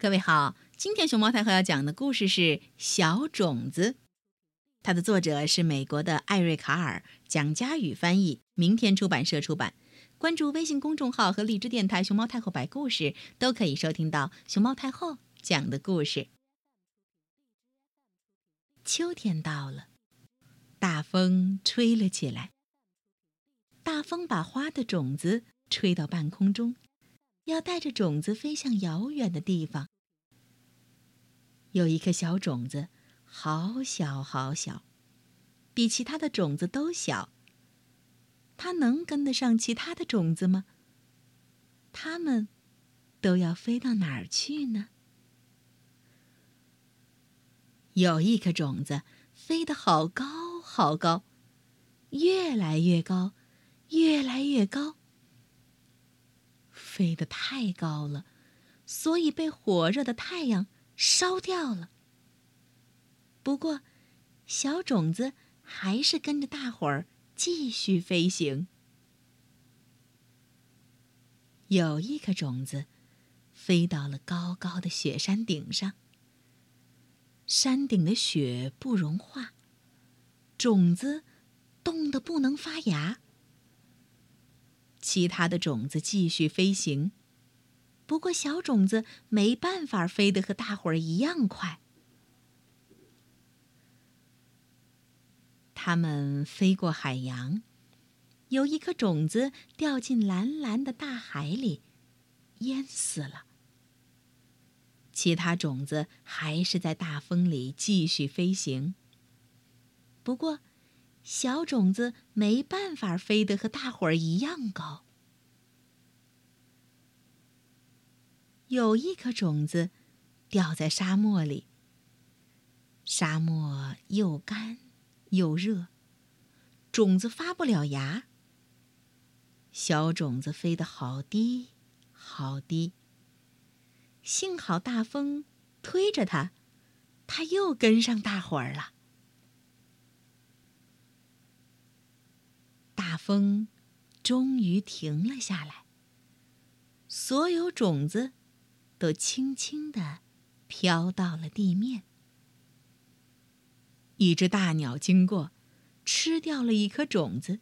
各位好，今天熊猫太后要讲的故事是《小种子》，它的作者是美国的艾瑞卡尔，蒋佳宇翻译，明天出版社出版。关注微信公众号和荔枝电台“熊猫太后摆故事”，都可以收听到熊猫太后讲的故事。秋天到了，大风吹了起来。大风把花的种子吹到半空中。要带着种子飞向遥远的地方。有一颗小种子，好小好小，比其他的种子都小。它能跟得上其他的种子吗？它们都要飞到哪儿去呢？有一颗种子飞得好高好高，越来越高，越来越高。飞得太高了，所以被火热的太阳烧掉了。不过，小种子还是跟着大伙儿继续飞行。有一颗种子飞到了高高的雪山顶上，山顶的雪不融化，种子冻得不能发芽。其他的种子继续飞行，不过小种子没办法飞得和大伙儿一样快。它们飞过海洋，有一颗种子掉进蓝蓝的大海里，淹死了。其他种子还是在大风里继续飞行，不过。小种子没办法飞得和大伙儿一样高。有一颗种子掉在沙漠里，沙漠又干又热，种子发不了芽。小种子飞得好低，好低。幸好大风推着它，它又跟上大伙儿了。大风终于停了下来，所有种子都轻轻地飘到了地面。一只大鸟经过，吃掉了一颗种子。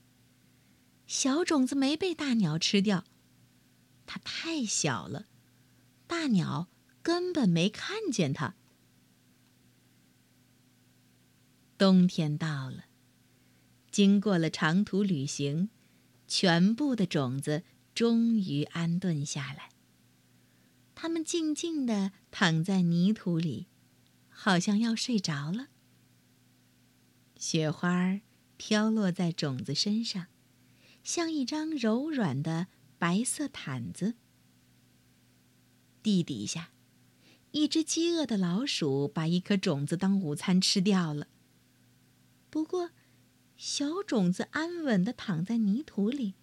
小种子没被大鸟吃掉，它太小了，大鸟根本没看见它。冬天到了。经过了长途旅行，全部的种子终于安顿下来。它们静静地躺在泥土里，好像要睡着了。雪花飘落在种子身上，像一张柔软的白色毯子。地底下，一只饥饿的老鼠把一颗种子当午餐吃掉了。不过，小种子安稳地躺在泥土里，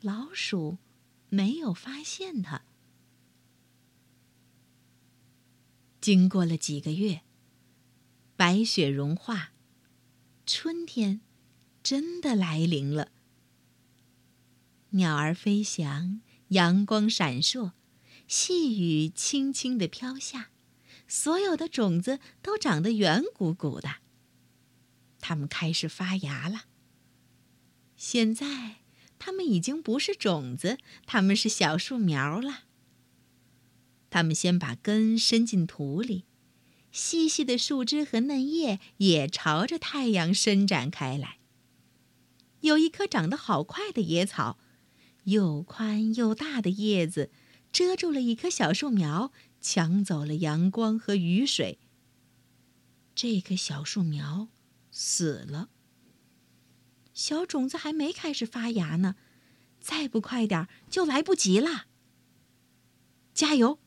老鼠没有发现它。经过了几个月，白雪融化，春天真的来临了。鸟儿飞翔，阳光闪烁，细雨轻轻地飘下，所有的种子都长得圆鼓鼓的。它们开始发芽了。现在，它们已经不是种子，它们是小树苗了。它们先把根伸进土里，细细的树枝和嫩叶也朝着太阳伸展开来。有一棵长得好快的野草，又宽又大的叶子遮住了一棵小树苗，抢走了阳光和雨水。这棵小树苗。死了。小种子还没开始发芽呢，再不快点就来不及了。加油，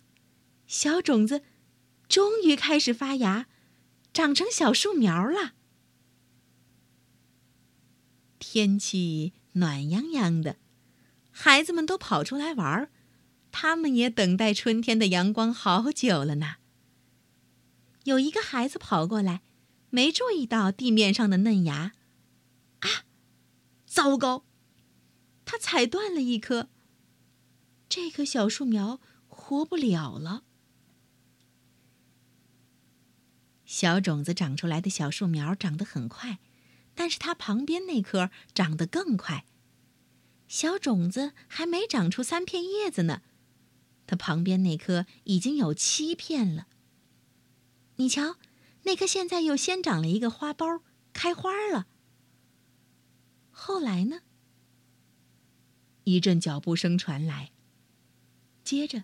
小种子终于开始发芽，长成小树苗了。天气暖洋洋的，孩子们都跑出来玩儿，他们也等待春天的阳光好久了呢。有一个孩子跑过来。没注意到地面上的嫩芽，啊！糟糕，他踩断了一棵。这棵小树苗活不了了。小种子长出来的小树苗长得很快，但是它旁边那棵长得更快。小种子还没长出三片叶子呢，它旁边那棵已经有七片了。你瞧，那棵现在又先长了一个花苞，开花了。后来呢？一阵脚步声传来，接着，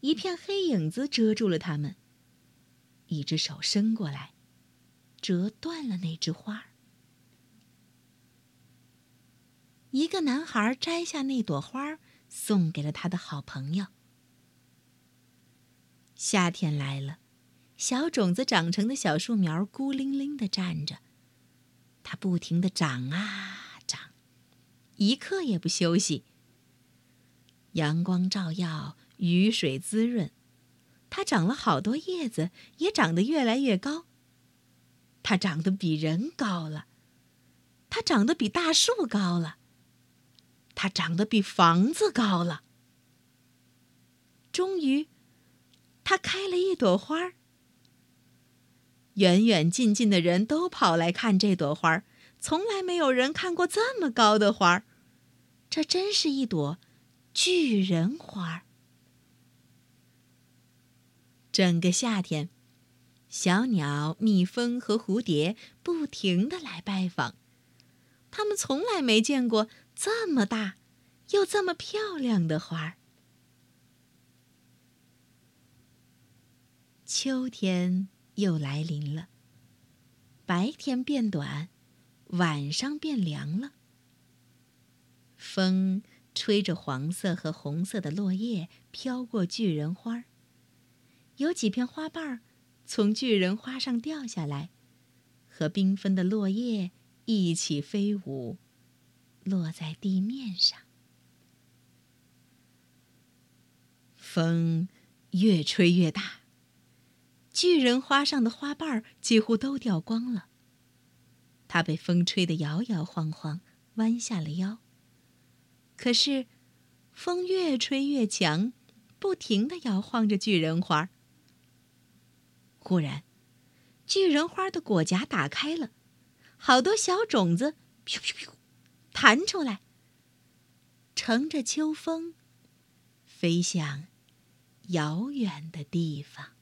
一片黑影子遮住了他们。一只手伸过来，折断了那枝花。一个男孩摘下那朵花，送给了他的好朋友。夏天来了，小种子长成的小树苗孤零零的站着，它不停的长啊长，一刻也不休息。阳光照耀，雨水滋润。它长了好多叶子，也长得越来越高。它长得比人高了，它长得比大树高了，它长得比房子高了。终于，它开了一朵花儿。远远近近的人都跑来看这朵花儿，从来没有人看过这么高的花儿。这真是一朵巨人花儿。整个夏天，小鸟、蜜蜂和蝴蝶不停的来拜访。他们从来没见过这么大又这么漂亮的花儿。秋天又来临了，白天变短，晚上变凉了。风吹着黄色和红色的落叶飘过巨人花儿。有几片花瓣儿从巨人花上掉下来，和缤纷的落叶一起飞舞，落在地面上。风越吹越大，巨人花上的花瓣几乎都掉光了。它被风吹得摇摇晃晃，弯下了腰。可是，风越吹越强，不停地摇晃着巨人花。忽然，巨人花的果荚打开了，好多小种子咻咻咻弹出来，乘着秋风，飞向遥远的地方。